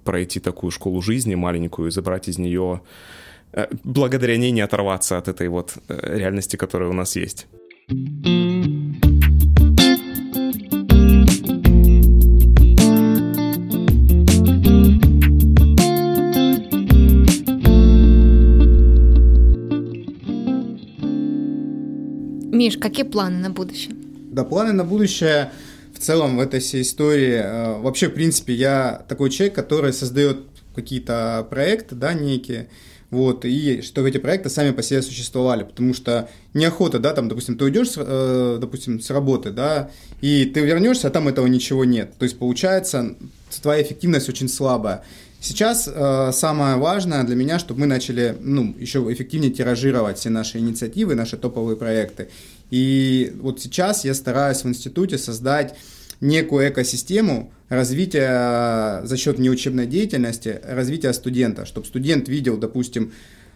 пройти такую школу жизни маленькую и забрать из нее э, благодаря ней не оторваться от этой вот э, реальности, которая у нас есть. Миш, какие планы на будущее? Да, планы на будущее в целом в этой всей истории. Э, вообще, в принципе, я такой человек, который создает какие-то проекты, да, некие, вот, и чтобы эти проекты сами по себе существовали, потому что неохота, да, там, допустим, ты уйдешь, э, допустим, с работы, да, и ты вернешься, а там этого ничего нет, то есть получается твоя эффективность очень слабая. Сейчас э, самое важное для меня, чтобы мы начали ну, еще эффективнее тиражировать все наши инициативы, наши топовые проекты. И вот сейчас я стараюсь в институте создать некую экосистему развития за счет неучебной деятельности, развития студента, чтобы студент видел, допустим,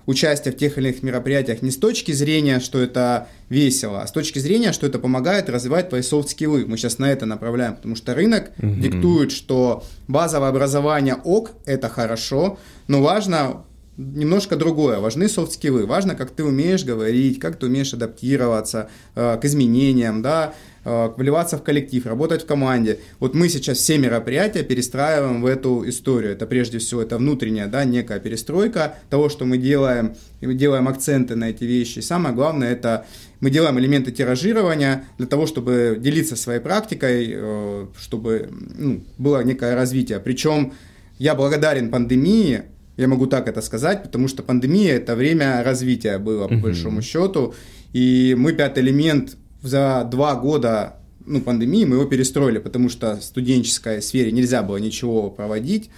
участие в тех или иных мероприятиях не с точки зрения, что это весело, а с точки зрения, что это помогает развивать твои софт-скиллы. Мы сейчас на это направляем, потому что рынок угу. диктует, что базовое образование ок, это хорошо, но важно немножко другое. Важны софт-скиллы. Важно, как ты умеешь говорить, как ты умеешь адаптироваться э, к изменениям, да, э, вливаться в коллектив, работать в команде. Вот мы сейчас все мероприятия перестраиваем в эту историю. Это прежде всего это внутренняя, да, некая перестройка того, что мы делаем, мы делаем акценты на эти вещи. И самое главное, это мы делаем элементы тиражирования для того, чтобы делиться своей практикой, э, чтобы ну, было некое развитие. Причем я благодарен пандемии, я могу так это сказать, потому что пандемия это время развития было, по uh-huh. большому счету. И мы пятый элемент за два года ну, пандемии мы его перестроили, потому что в студенческой сфере нельзя было ничего проводить.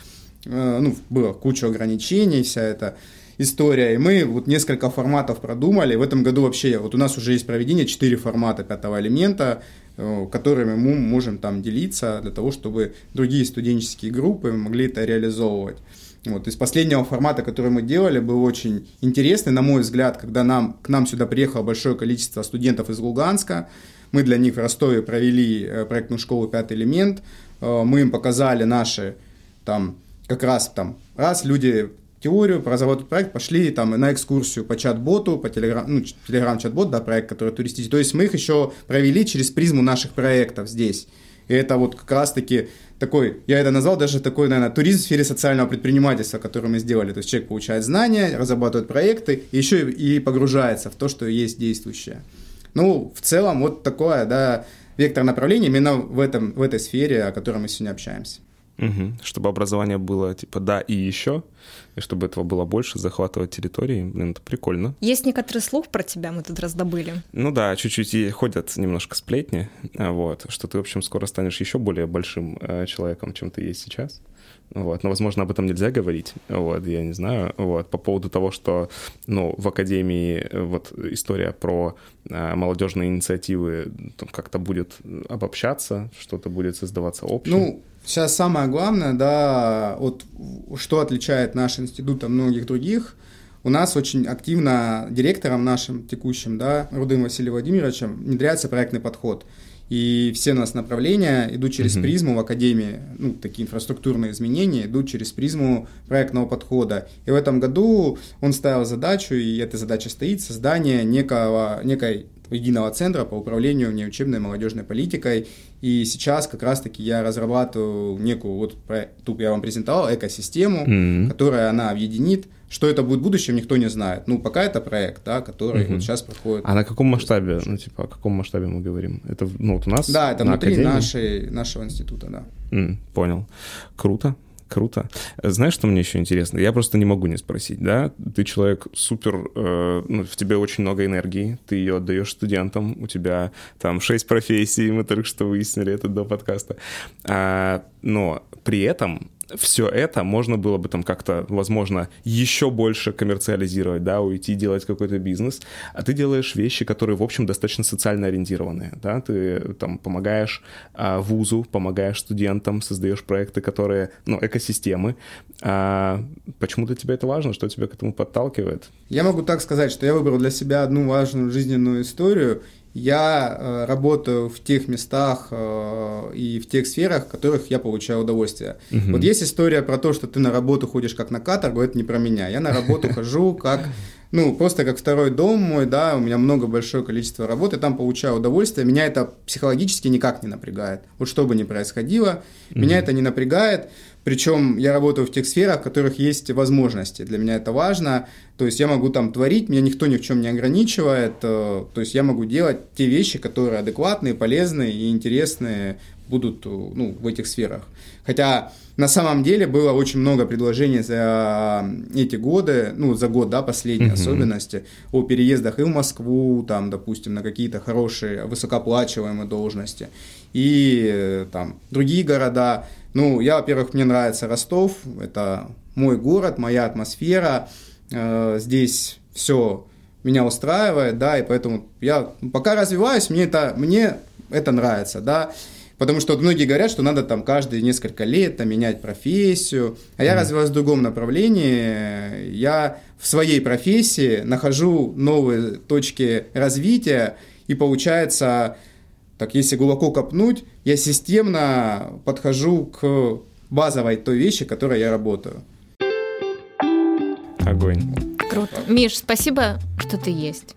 Э, ну, было куча ограничений, вся эта история. И мы вот несколько форматов продумали. В этом году вообще, вот у нас уже есть проведение 4 формата пятого элемента, э, которыми мы можем там делиться для того, чтобы другие студенческие группы могли это реализовывать. Вот, из последнего формата, который мы делали, был очень интересный, на мой взгляд, когда нам, к нам сюда приехало большое количество студентов из Луганска. Мы для них в Ростове провели э, проектную школу «Пятый элемент». Э, мы им показали наши, там, как раз там, раз люди теорию, разработать проект, пошли там на экскурсию по чат-боту, по телеграм, ну, телеграм-чат-бот, да, проект, который туристический. То есть мы их еще провели через призму наших проектов здесь. И это вот как раз-таки такой, я это назвал даже такой, наверное, туризм в сфере социального предпринимательства, который мы сделали. То есть человек получает знания, разрабатывает проекты, и еще и погружается в то, что есть действующее. Ну, в целом, вот такое, да, вектор направления именно в, этом, в этой сфере, о которой мы сегодня общаемся. Угу. Чтобы образование было типа да и еще, и чтобы этого было больше, захватывать территории, блин, это прикольно. Есть некоторый слух про тебя, мы тут раздобыли. Ну да, чуть-чуть и ходят немножко сплетни, а, вот, что ты, в общем, скоро станешь еще более большим э, человеком, чем ты есть сейчас. Вот. Но, возможно, об этом нельзя говорить. Вот, я не знаю. Вот. По поводу того, что ну, в Академии э, вот история про э, молодежные инициативы как-то будет обобщаться, что-то будет создаваться общее. Ну, Сейчас самое главное, да, вот что отличает наш институт от многих других, у нас очень активно директором нашим текущим, да, Рудым Василием Владимировичем, внедряется проектный подход. И все у нас направления идут через uh-huh. призму в Академии, ну, такие инфраструктурные изменения идут через призму проектного подхода. И в этом году он ставил задачу, и эта задача стоит, создание некого, некой единого центра по управлению неучебной молодежной политикой. И сейчас как раз-таки я разрабатываю некую, вот тут я вам презентовал, экосистему, mm-hmm. которая она объединит. Что это будет в будущем, никто не знает. Ну, пока это проект, да, который mm-hmm. вот сейчас проходит. А на каком масштабе, ну, типа, о каком масштабе мы говорим? Это, ну, вот у нас Да, это внутри нашей, нашего института, да. Mm, понял. Круто. Круто. Знаешь, что мне еще интересно? Я просто не могу не спросить, да? Ты человек супер, э, ну, в тебе очень много энергии, ты ее отдаешь студентам, у тебя там шесть профессий, мы только что выяснили это до подкаста. А, но при этом все это можно было бы там как-то, возможно, еще больше коммерциализировать, да, уйти делать какой-то бизнес, а ты делаешь вещи, которые, в общем, достаточно социально ориентированные, да, ты там помогаешь а, вузу, помогаешь студентам, создаешь проекты, которые, ну, экосистемы. А, почему для тебя это важно, что тебя к этому подталкивает? Я могу так сказать, что я выбрал для себя одну важную жизненную историю, я э, работаю в тех местах э, и в тех сферах, в которых я получаю удовольствие. Угу. Вот есть история про то, что ты на работу ходишь как на каторгу, это не про меня. Я на работу хожу как ну, просто как второй дом мой, да, у меня много большое количество работы, там получаю удовольствие, меня это психологически никак не напрягает. Вот что бы ни происходило, mm-hmm. меня это не напрягает, причем я работаю в тех сферах, в которых есть возможности, для меня это важно, то есть я могу там творить, меня никто ни в чем не ограничивает, э, то есть я могу делать те вещи, которые адекватные, полезные и интересные будут ну, в этих сферах. Хотя на самом деле было очень много предложений за эти годы, ну, за год, да, последние uh-huh. особенности, о переездах и в Москву, там, допустим, на какие-то хорошие, высокооплачиваемые должности, и там другие города. Ну, я, во-первых, мне нравится Ростов, это мой город, моя атмосфера, э, здесь все меня устраивает, да, и поэтому я пока развиваюсь, мне это, мне это нравится, да, Потому что вот многие говорят, что надо там каждые несколько лет там, менять профессию. А я mm развиваюсь в другом направлении. Я в своей профессии нахожу новые точки развития. И получается, так если глубоко копнуть, я системно подхожу к базовой той вещи, которой я работаю. Огонь. Круто. Миш, спасибо, что ты есть.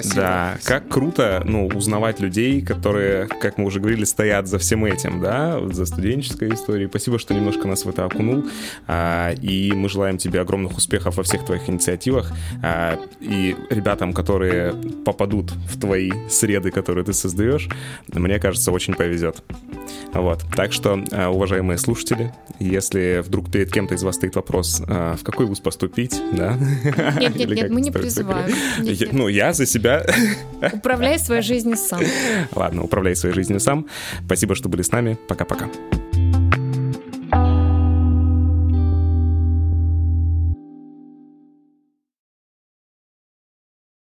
Спасибо. Да, как круто, ну, узнавать людей, которые, как мы уже говорили, стоят за всем этим, да, за студенческой историей. Спасибо, что немножко нас в это окунул. А, и мы желаем тебе огромных успехов во всех твоих инициативах. А, и ребятам, которые попадут в твои среды, которые ты создаешь, мне кажется, очень повезет. Вот. Так что, а, уважаемые слушатели, если вдруг перед кем-то из вас стоит вопрос, в какой вуз поступить, да? Нет, нет, нет, мы не призываем. Ну, я за себя себя. Управляй своей жизнью сам. Ладно, управляй своей жизнью сам. Спасибо, что были с нами. Пока-пока.